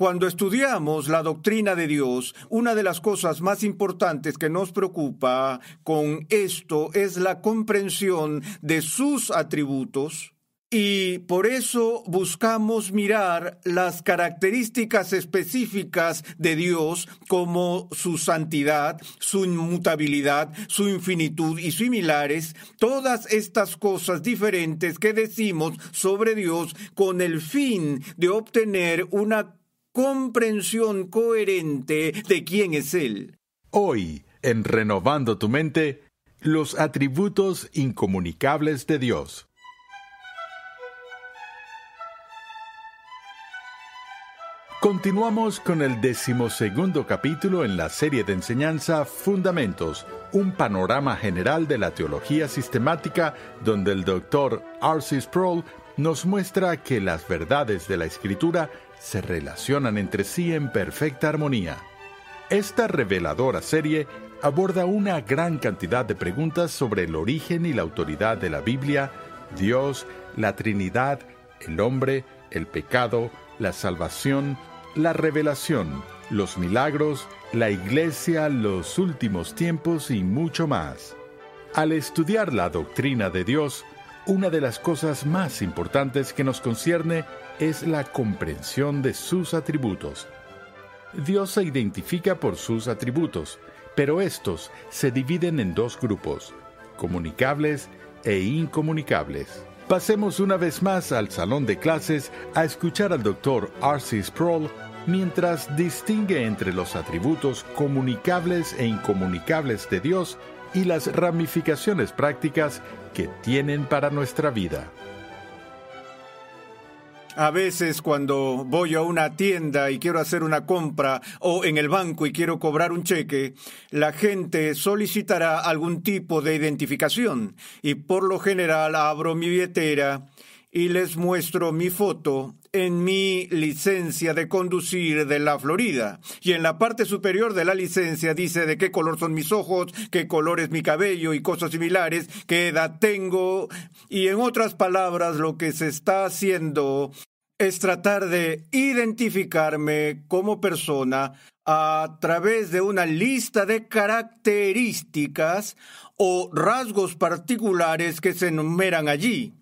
Cuando estudiamos la doctrina de Dios, una de las cosas más importantes que nos preocupa con esto es la comprensión de sus atributos, y por eso buscamos mirar las características específicas de Dios como su santidad, su inmutabilidad, su infinitud y similares, todas estas cosas diferentes que decimos sobre Dios con el fin de obtener una comprensión coherente de quién es Él. Hoy, en Renovando tu mente, los atributos incomunicables de Dios. Continuamos con el decimosegundo capítulo en la serie de enseñanza Fundamentos, un panorama general de la teología sistemática donde el doctor R.C. Sproul nos muestra que las verdades de la escritura se relacionan entre sí en perfecta armonía. Esta reveladora serie aborda una gran cantidad de preguntas sobre el origen y la autoridad de la Biblia, Dios, la Trinidad, el hombre, el pecado, la salvación, la revelación, los milagros, la iglesia, los últimos tiempos y mucho más. Al estudiar la doctrina de Dios, una de las cosas más importantes que nos concierne es la comprensión de sus atributos. Dios se identifica por sus atributos, pero estos se dividen en dos grupos, comunicables e incomunicables. Pasemos una vez más al salón de clases a escuchar al doctor R.C. Sproul mientras distingue entre los atributos comunicables e incomunicables de Dios y las ramificaciones prácticas que tienen para nuestra vida. A veces cuando voy a una tienda y quiero hacer una compra o en el banco y quiero cobrar un cheque, la gente solicitará algún tipo de identificación. Y por lo general abro mi billetera y les muestro mi foto en mi licencia de conducir de la Florida. Y en la parte superior de la licencia dice de qué color son mis ojos, qué color es mi cabello y cosas similares, qué edad tengo. Y en otras palabras, lo que se está haciendo es tratar de identificarme como persona a través de una lista de características o rasgos particulares que se enumeran allí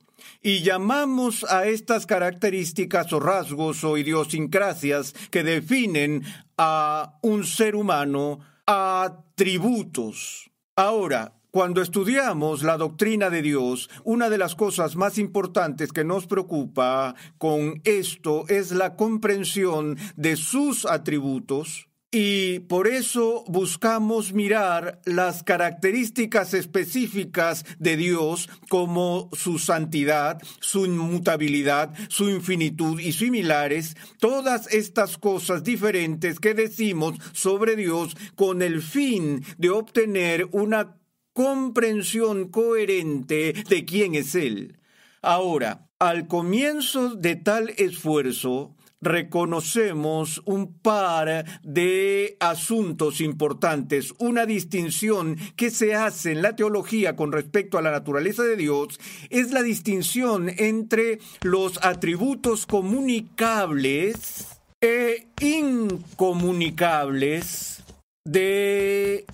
y llamamos a estas características o rasgos o idiosincrasias que definen a un ser humano atributos. Ahora, cuando estudiamos la doctrina de Dios, una de las cosas más importantes que nos preocupa con esto es la comprensión de sus atributos, y por eso buscamos mirar las características específicas de Dios como su santidad, su inmutabilidad, su infinitud y similares, todas estas cosas diferentes que decimos sobre Dios con el fin de obtener una comprensión coherente de quién es Él. Ahora, al comienzo de tal esfuerzo, reconocemos un par de asuntos importantes, una distinción que se hace en la teología con respecto a la naturaleza de Dios, es la distinción entre los atributos comunicables e incomunicables de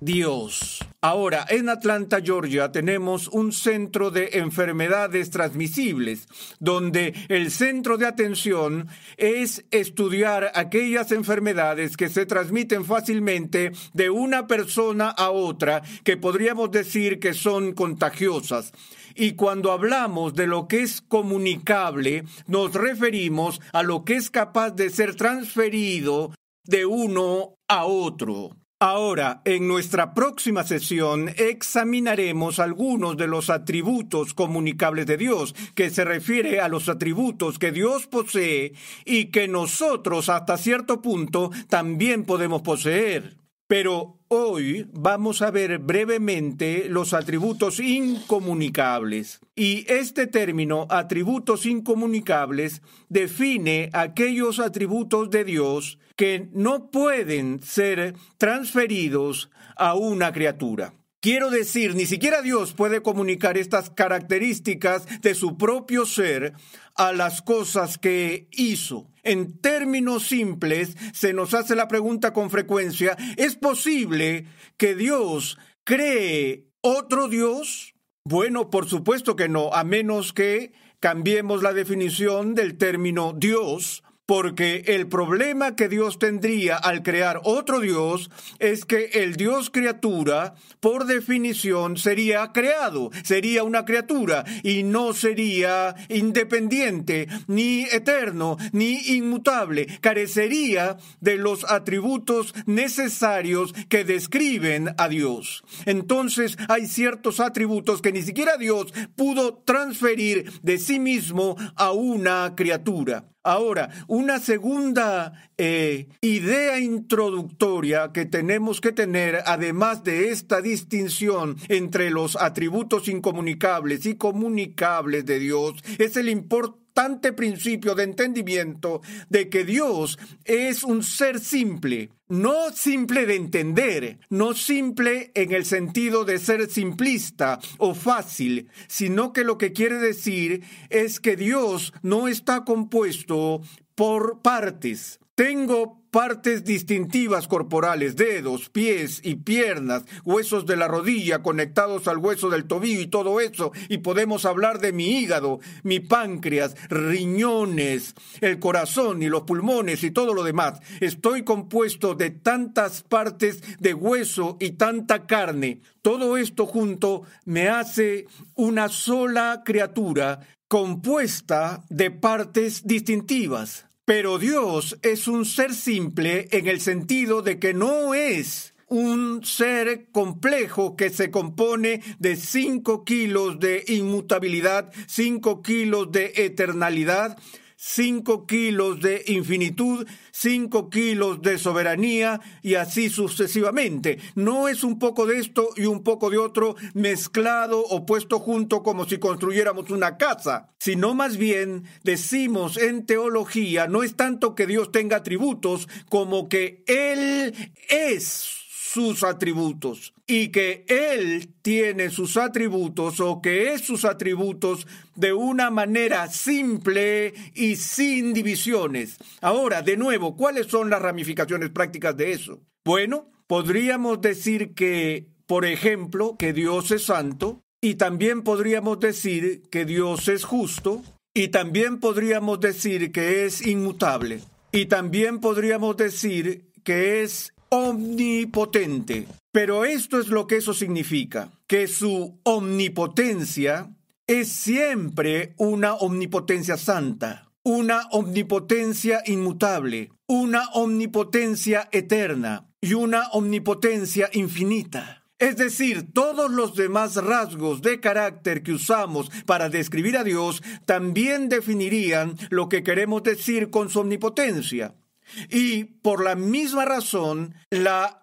Dios. Ahora, en Atlanta, Georgia, tenemos un centro de enfermedades transmisibles, donde el centro de atención es estudiar aquellas enfermedades que se transmiten fácilmente de una persona a otra, que podríamos decir que son contagiosas. Y cuando hablamos de lo que es comunicable, nos referimos a lo que es capaz de ser transferido de uno a otro. Ahora, en nuestra próxima sesión examinaremos algunos de los atributos comunicables de Dios, que se refiere a los atributos que Dios posee y que nosotros hasta cierto punto también podemos poseer. Pero hoy vamos a ver brevemente los atributos incomunicables. Y este término, atributos incomunicables, define aquellos atributos de Dios que no pueden ser transferidos a una criatura. Quiero decir, ni siquiera Dios puede comunicar estas características de su propio ser a las cosas que hizo. En términos simples, se nos hace la pregunta con frecuencia, ¿es posible que Dios cree otro Dios? Bueno, por supuesto que no, a menos que cambiemos la definición del término Dios porque el problema que Dios tendría al crear otro Dios es que el Dios criatura, por definición, sería creado, sería una criatura y no sería independiente, ni eterno, ni inmutable, carecería de los atributos necesarios que describen a Dios. Entonces hay ciertos atributos que ni siquiera Dios pudo transferir de sí mismo a una criatura. Ahora, una segunda eh, idea introductoria que tenemos que tener, además de esta distinción entre los atributos incomunicables y comunicables de Dios, es el importante principio de entendimiento de que Dios es un ser simple, no simple de entender, no simple en el sentido de ser simplista o fácil, sino que lo que quiere decir es que Dios no está compuesto por partes. Tengo partes distintivas corporales, dedos, pies y piernas, huesos de la rodilla conectados al hueso del tobillo y todo eso, y podemos hablar de mi hígado, mi páncreas, riñones, el corazón y los pulmones y todo lo demás. Estoy compuesto de tantas partes de hueso y tanta carne. Todo esto junto me hace una sola criatura compuesta de partes distintivas. Pero Dios es un ser simple en el sentido de que no es un ser complejo que se compone de cinco kilos de inmutabilidad, cinco kilos de eternalidad, 5 kilos de infinitud, 5 kilos de soberanía y así sucesivamente. No es un poco de esto y un poco de otro mezclado o puesto junto como si construyéramos una casa, sino más bien decimos en teología, no es tanto que Dios tenga atributos como que Él es sus atributos y que Él tiene sus atributos o que es sus atributos de una manera simple y sin divisiones. Ahora, de nuevo, ¿cuáles son las ramificaciones prácticas de eso? Bueno, podríamos decir que, por ejemplo, que Dios es santo y también podríamos decir que Dios es justo y también podríamos decir que es inmutable y también podríamos decir que es omnipotente. Pero esto es lo que eso significa, que su omnipotencia es siempre una omnipotencia santa, una omnipotencia inmutable, una omnipotencia eterna y una omnipotencia infinita. Es decir, todos los demás rasgos de carácter que usamos para describir a Dios también definirían lo que queremos decir con su omnipotencia. Y por la misma razón, la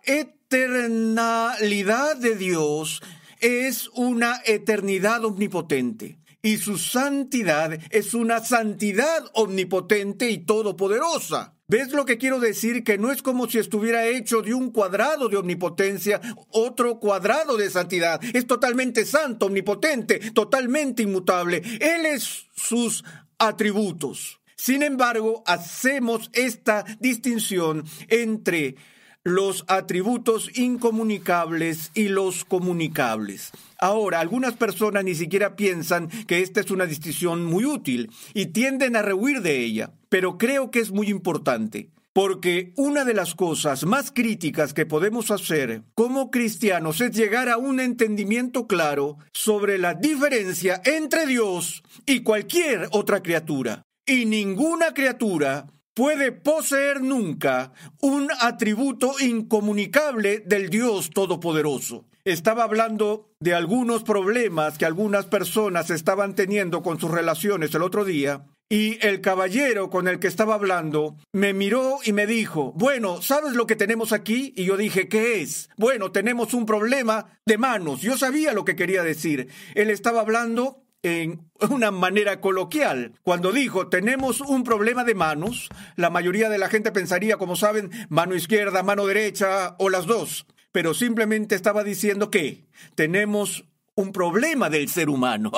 eternalidad de Dios es una eternidad omnipotente. Y su santidad es una santidad omnipotente y todopoderosa. ¿Ves lo que quiero decir? Que no es como si estuviera hecho de un cuadrado de omnipotencia, otro cuadrado de santidad. Es totalmente santo, omnipotente, totalmente inmutable. Él es sus atributos. Sin embargo, hacemos esta distinción entre los atributos incomunicables y los comunicables. Ahora, algunas personas ni siquiera piensan que esta es una distinción muy útil y tienden a rehuir de ella, pero creo que es muy importante. Porque una de las cosas más críticas que podemos hacer como cristianos es llegar a un entendimiento claro sobre la diferencia entre Dios y cualquier otra criatura. Y ninguna criatura puede poseer nunca un atributo incomunicable del Dios Todopoderoso. Estaba hablando de algunos problemas que algunas personas estaban teniendo con sus relaciones el otro día y el caballero con el que estaba hablando me miró y me dijo, bueno, ¿sabes lo que tenemos aquí? Y yo dije, ¿qué es? Bueno, tenemos un problema de manos. Yo sabía lo que quería decir. Él estaba hablando en una manera coloquial. Cuando dijo, tenemos un problema de manos, la mayoría de la gente pensaría, como saben, mano izquierda, mano derecha o las dos. Pero simplemente estaba diciendo que tenemos un problema del ser humano.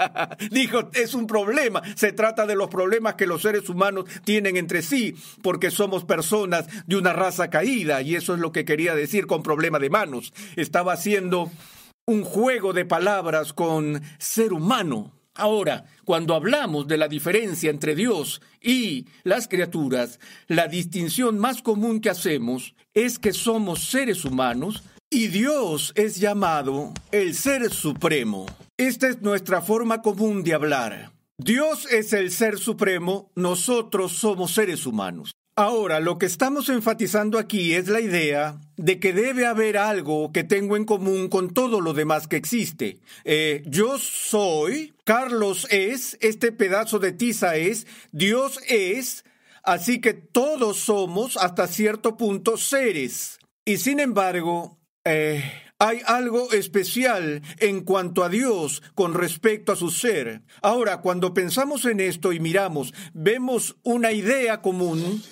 Dijo, es un problema. Se trata de los problemas que los seres humanos tienen entre sí, porque somos personas de una raza caída, y eso es lo que quería decir con problema de manos. Estaba haciendo un juego de palabras con ser humano. Ahora, cuando hablamos de la diferencia entre Dios y las criaturas, la distinción más común que hacemos es que somos seres humanos y Dios es llamado el Ser Supremo. Esta es nuestra forma común de hablar. Dios es el Ser Supremo, nosotros somos seres humanos. Ahora, lo que estamos enfatizando aquí es la idea de que debe haber algo que tengo en común con todo lo demás que existe. Eh, yo soy, Carlos es, este pedazo de tiza es, Dios es, así que todos somos hasta cierto punto seres. Y sin embargo, eh, hay algo especial en cuanto a Dios con respecto a su ser. Ahora, cuando pensamos en esto y miramos, vemos una idea común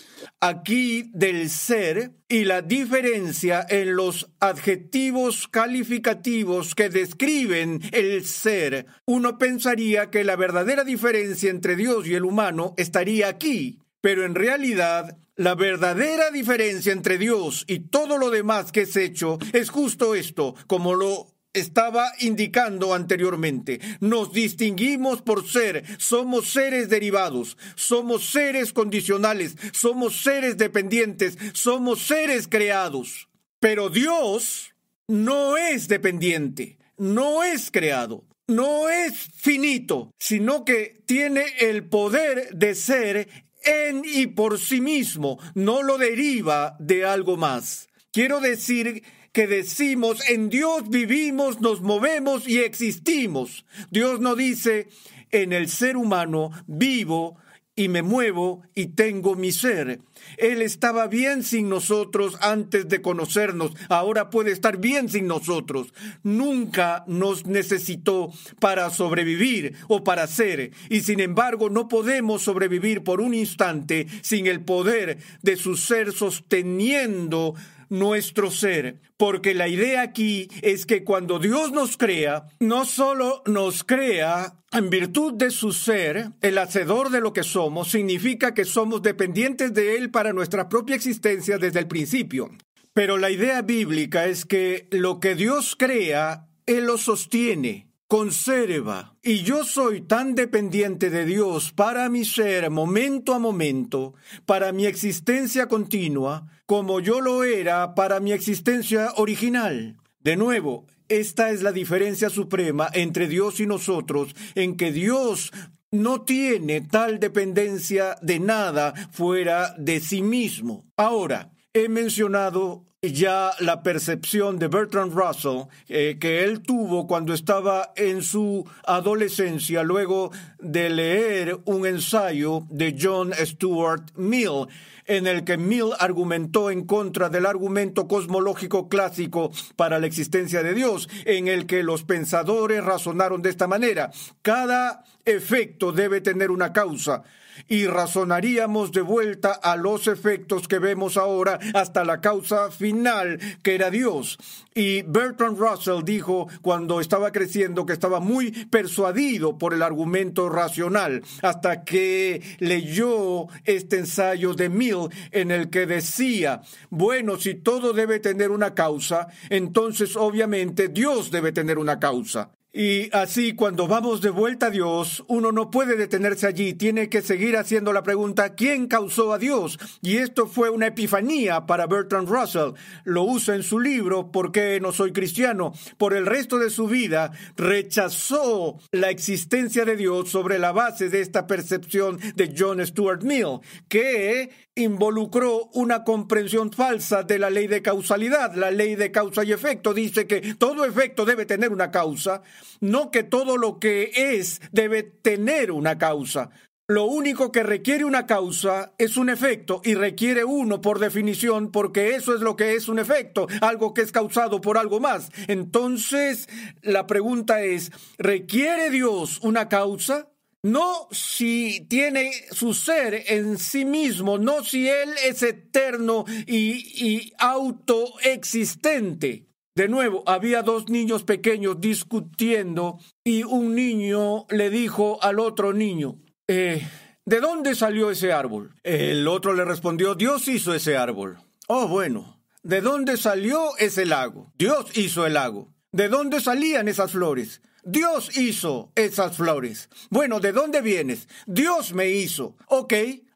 aquí del ser y la diferencia en los adjetivos calificativos que describen el ser. Uno pensaría que la verdadera diferencia entre Dios y el humano estaría aquí, pero en realidad la verdadera diferencia entre Dios y todo lo demás que es hecho es justo esto, como lo estaba indicando anteriormente. Nos distinguimos por ser, somos seres derivados, somos seres condicionales, somos seres dependientes, somos seres creados. Pero Dios no es dependiente, no es creado, no es finito, sino que tiene el poder de ser en y por sí mismo, no lo deriva de algo más. Quiero decir que decimos en Dios vivimos, nos movemos y existimos. Dios no dice en el ser humano vivo, y me muevo y tengo mi ser. Él estaba bien sin nosotros antes de conocernos, ahora puede estar bien sin nosotros. Nunca nos necesitó para sobrevivir o para ser, y sin embargo no podemos sobrevivir por un instante sin el poder de su ser sosteniendo nuestro ser, porque la idea aquí es que cuando Dios nos crea, no solo nos crea en virtud de su ser, el hacedor de lo que somos, significa que somos dependientes de Él para nuestra propia existencia desde el principio. Pero la idea bíblica es que lo que Dios crea, Él lo sostiene conserva. Y yo soy tan dependiente de Dios para mi ser momento a momento, para mi existencia continua, como yo lo era para mi existencia original. De nuevo, esta es la diferencia suprema entre Dios y nosotros, en que Dios no tiene tal dependencia de nada fuera de sí mismo. Ahora, he mencionado ya la percepción de Bertrand Russell eh, que él tuvo cuando estaba en su adolescencia luego de leer un ensayo de John Stuart Mill en el que Mill argumentó en contra del argumento cosmológico clásico para la existencia de Dios, en el que los pensadores razonaron de esta manera. Cada efecto debe tener una causa. Y razonaríamos de vuelta a los efectos que vemos ahora hasta la causa final, que era Dios. Y Bertrand Russell dijo cuando estaba creciendo que estaba muy persuadido por el argumento racional, hasta que leyó este ensayo de Mill en el que decía, bueno, si todo debe tener una causa, entonces obviamente Dios debe tener una causa. Y así, cuando vamos de vuelta a Dios, uno no puede detenerse allí, tiene que seguir haciendo la pregunta, ¿quién causó a Dios? Y esto fue una epifanía para Bertrand Russell. Lo usa en su libro, ¿Por qué no soy cristiano? Por el resto de su vida, rechazó la existencia de Dios sobre la base de esta percepción de John Stuart Mill, que involucró una comprensión falsa de la ley de causalidad. La ley de causa y efecto dice que todo efecto debe tener una causa, no que todo lo que es debe tener una causa. Lo único que requiere una causa es un efecto y requiere uno por definición porque eso es lo que es un efecto, algo que es causado por algo más. Entonces, la pregunta es, ¿requiere Dios una causa? No si tiene su ser en sí mismo, no si Él es eterno y, autoexistente. De nuevo, había dos niños pequeños discutiendo y un niño le dijo al otro niño, eh, ¿de dónde salió ese árbol? El otro le respondió, Dios hizo ese árbol. Oh, bueno, ¿de dónde salió ese lago? Dios hizo el lago. ¿De dónde salían esas flores? Dios hizo esas flores. Bueno, ¿de dónde vienes? Dios me hizo. Ok,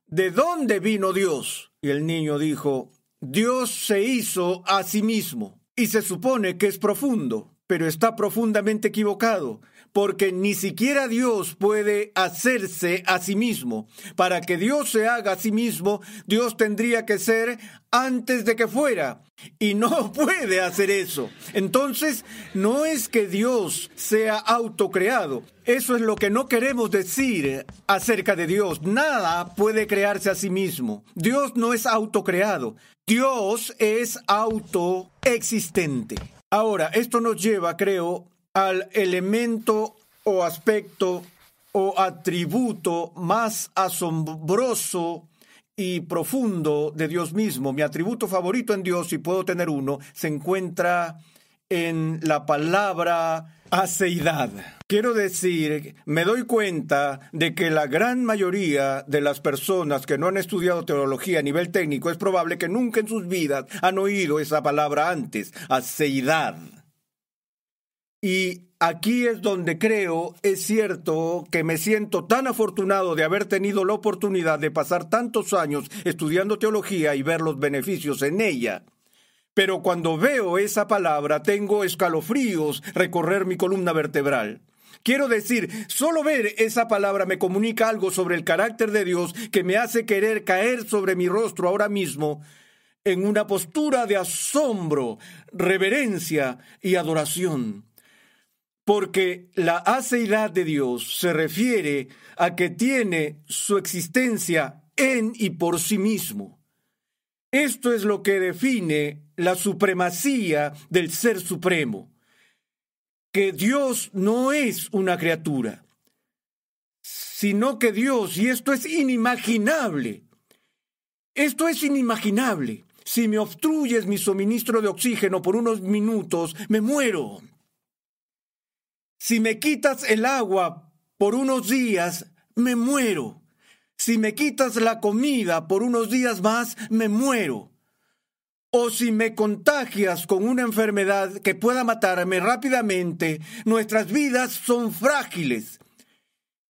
¿de dónde vino Dios? Y el niño dijo, Dios se hizo a sí mismo y se supone que es profundo, pero está profundamente equivocado, porque ni siquiera Dios puede hacerse a sí mismo. Para que Dios se haga a sí mismo, Dios tendría que ser antes de que fuera, y no puede hacer eso. Entonces, no es que Dios sea autocreado. Eso es lo que no queremos decir acerca de Dios. Nada puede crearse a sí mismo. Dios no es autocreado. Dios es autoexistente. Ahora, esto nos lleva, creo, al elemento o aspecto o atributo más asombroso y profundo de Dios mismo. Mi atributo favorito en Dios, si puedo tener uno, se encuentra en la palabra aceidad. Quiero decir, me doy cuenta de que la gran mayoría de las personas que no han estudiado teología a nivel técnico es probable que nunca en sus vidas han oído esa palabra antes, aceidad. Y aquí es donde creo, es cierto, que me siento tan afortunado de haber tenido la oportunidad de pasar tantos años estudiando teología y ver los beneficios en ella. Pero cuando veo esa palabra tengo escalofríos recorrer mi columna vertebral. Quiero decir, solo ver esa palabra me comunica algo sobre el carácter de Dios que me hace querer caer sobre mi rostro ahora mismo en una postura de asombro, reverencia y adoración. Porque la aceidad de Dios se refiere a que tiene su existencia en y por sí mismo. Esto es lo que define la supremacía del Ser Supremo, que Dios no es una criatura, sino que Dios, y esto es inimaginable, esto es inimaginable. Si me obstruyes mi suministro de oxígeno por unos minutos, me muero. Si me quitas el agua por unos días, me muero. Si me quitas la comida por unos días más, me muero o si me contagias con una enfermedad que pueda matarme rápidamente, nuestras vidas son frágiles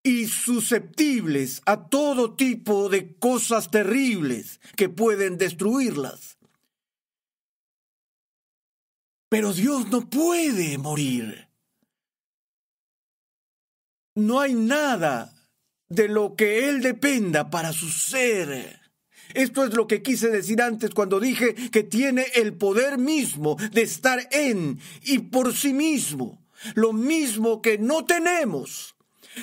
y susceptibles a todo tipo de cosas terribles que pueden destruirlas. Pero Dios no puede morir. No hay nada de lo que Él dependa para su ser. Esto es lo que quise decir antes cuando dije que tiene el poder mismo de estar en y por sí mismo, lo mismo que no tenemos.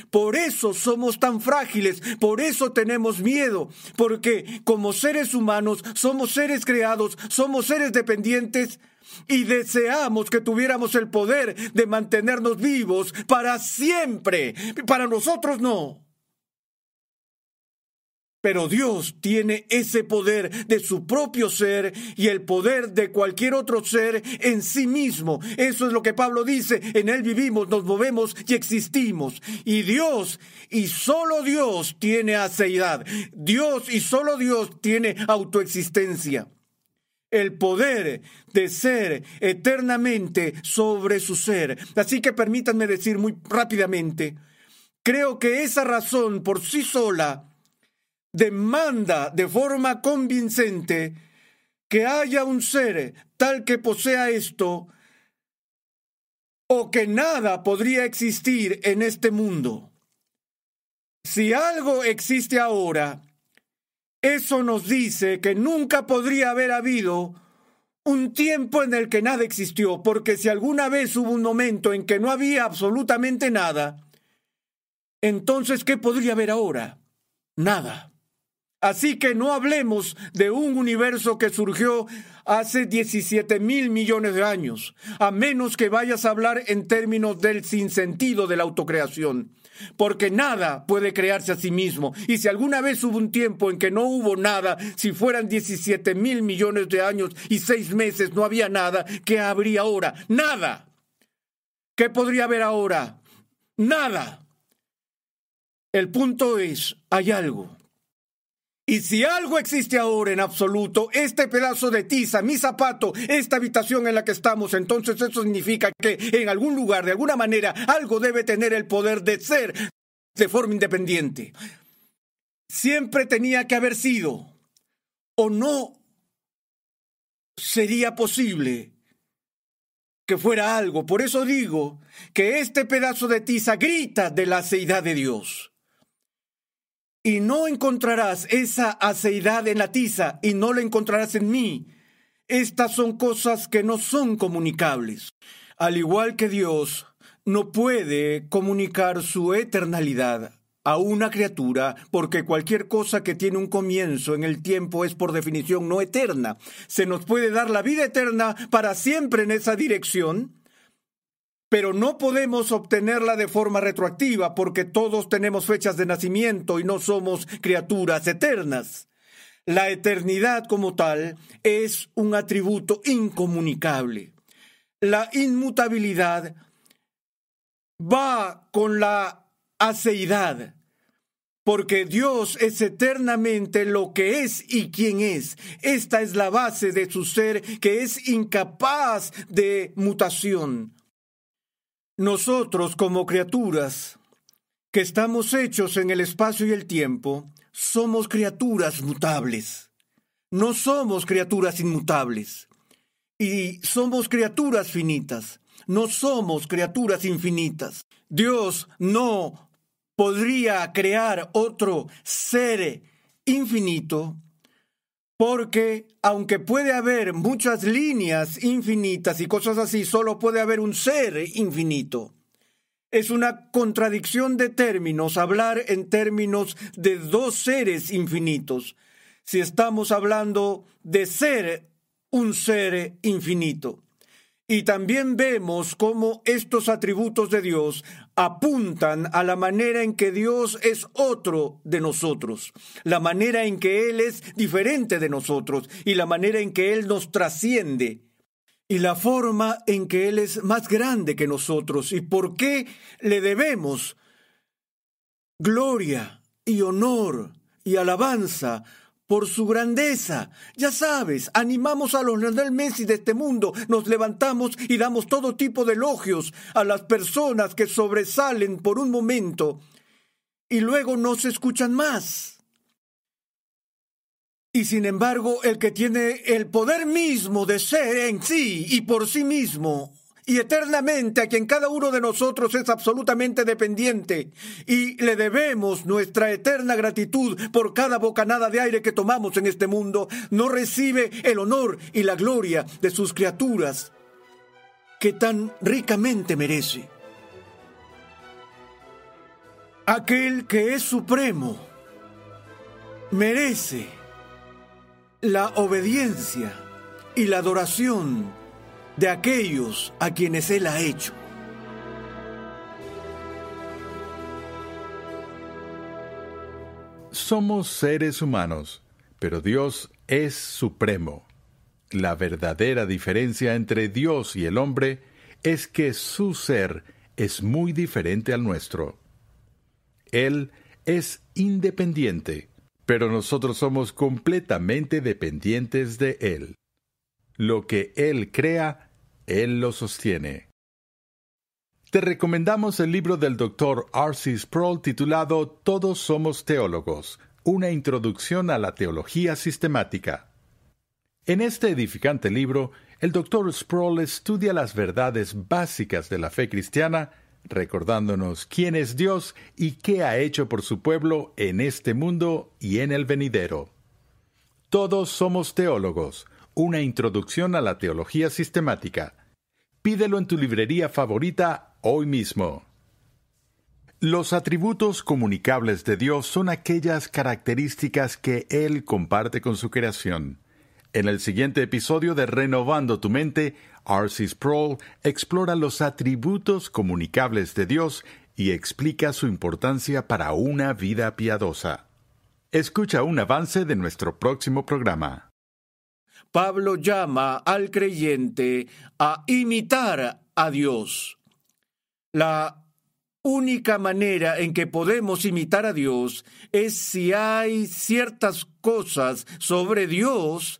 Por eso somos tan frágiles, por eso tenemos miedo, porque como seres humanos somos seres creados, somos seres dependientes y deseamos que tuviéramos el poder de mantenernos vivos para siempre. Para nosotros no. Pero Dios tiene ese poder de su propio ser y el poder de cualquier otro ser en sí mismo. Eso es lo que Pablo dice. En Él vivimos, nos movemos y existimos. Y Dios, y solo Dios tiene aceidad. Dios y solo Dios tiene autoexistencia. El poder de ser eternamente sobre su ser. Así que permítanme decir muy rápidamente, creo que esa razón por sí sola demanda de forma convincente que haya un ser tal que posea esto o que nada podría existir en este mundo. Si algo existe ahora, eso nos dice que nunca podría haber habido un tiempo en el que nada existió, porque si alguna vez hubo un momento en que no había absolutamente nada, entonces ¿qué podría haber ahora? Nada. Así que no hablemos de un universo que surgió hace 17 mil millones de años, a menos que vayas a hablar en términos del sinsentido de la autocreación. Porque nada puede crearse a sí mismo. Y si alguna vez hubo un tiempo en que no hubo nada, si fueran 17 mil millones de años y seis meses no había nada, ¿qué habría ahora? Nada. ¿Qué podría haber ahora? Nada. El punto es, hay algo y si algo existe ahora en absoluto, este pedazo de tiza, mi zapato, esta habitación en la que estamos, entonces eso significa que en algún lugar, de alguna manera, algo debe tener el poder de ser de forma independiente. Siempre tenía que haber sido, o no sería posible que fuera algo. Por eso digo que este pedazo de tiza grita de la aceidad de Dios y no encontrarás esa aceidad en la tiza y no la encontrarás en mí. Estas son cosas que no son comunicables. Al igual que Dios no puede comunicar su eternalidad a una criatura, porque cualquier cosa que tiene un comienzo en el tiempo es por definición no eterna. Se nos puede dar la vida eterna para siempre en esa dirección, pero no podemos obtenerla de forma retroactiva porque todos tenemos fechas de nacimiento y no somos criaturas eternas. La eternidad como tal es un atributo incomunicable. La inmutabilidad va con la aceidad, porque Dios es eternamente lo que es y quien es. Esta es la base de su ser que es incapaz de mutación. Nosotros como criaturas que estamos hechos en el espacio y el tiempo, somos criaturas mutables. No somos criaturas inmutables. Y somos criaturas finitas. No somos criaturas infinitas. Dios no podría crear otro ser infinito porque aunque puede haber muchas líneas infinitas y cosas así, solo puede haber un ser infinito. Es una contradicción de términos hablar en términos de dos seres infinitos, si estamos hablando de ser un ser infinito. Y también vemos cómo estos atributos de Dios apuntan a la manera en que Dios es otro de nosotros, la manera en que Él es diferente de nosotros y la manera en que Él nos trasciende y la forma en que Él es más grande que nosotros. Y por qué le debemos gloria y honor y alabanza por su grandeza. Ya sabes, animamos a los Lionel Messi de este mundo, nos levantamos y damos todo tipo de elogios a las personas que sobresalen por un momento y luego no se escuchan más. Y sin embargo, el que tiene el poder mismo de ser en sí y por sí mismo y eternamente a quien cada uno de nosotros es absolutamente dependiente y le debemos nuestra eterna gratitud por cada bocanada de aire que tomamos en este mundo, no recibe el honor y la gloria de sus criaturas que tan ricamente merece. Aquel que es supremo merece la obediencia y la adoración de aquellos a quienes Él ha hecho. Somos seres humanos, pero Dios es supremo. La verdadera diferencia entre Dios y el hombre es que su ser es muy diferente al nuestro. Él es independiente, pero nosotros somos completamente dependientes de Él. Lo que Él crea, Él lo sostiene. Te recomendamos el libro del Dr. R.C. Sproul titulado Todos somos teólogos, una introducción a la teología sistemática. En este edificante libro, el Dr. Sproul estudia las verdades básicas de la fe cristiana, recordándonos quién es Dios y qué ha hecho por su pueblo en este mundo y en el venidero. Todos somos teólogos, una introducción a la teología sistemática. Pídelo en tu librería favorita hoy mismo. Los atributos comunicables de Dios son aquellas características que Él comparte con su creación. En el siguiente episodio de Renovando tu mente, R.C. Sproul explora los atributos comunicables de Dios y explica su importancia para una vida piadosa. Escucha un avance de nuestro próximo programa. Pablo llama al creyente a imitar a Dios. La única manera en que podemos imitar a Dios es si hay ciertas cosas sobre Dios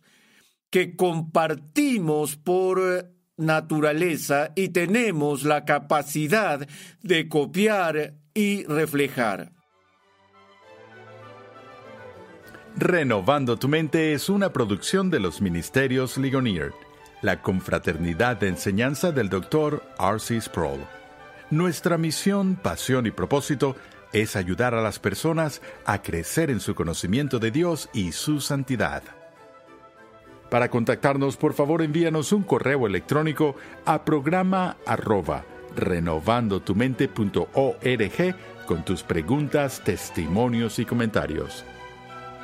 que compartimos por naturaleza y tenemos la capacidad de copiar y reflejar. Renovando tu mente es una producción de los Ministerios Ligonier, la confraternidad de enseñanza del Dr. R.C. Sproul. Nuestra misión, pasión y propósito es ayudar a las personas a crecer en su conocimiento de Dios y su santidad. Para contactarnos, por favor, envíanos un correo electrónico a programa arroba renovandotumente.org con tus preguntas, testimonios y comentarios.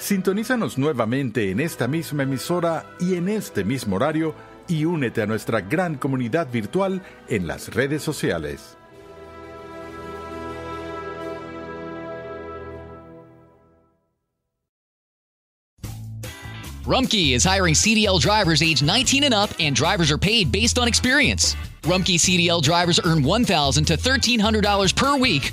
Sintonízanos nuevamente en esta misma emisora y en este mismo horario y únete a nuestra gran comunidad virtual en las redes sociales. Rumkey is hiring CDL drivers age 19 and up, and drivers are paid based on experience. Rumkey CDL drivers earn $1,000 to $1,300 per week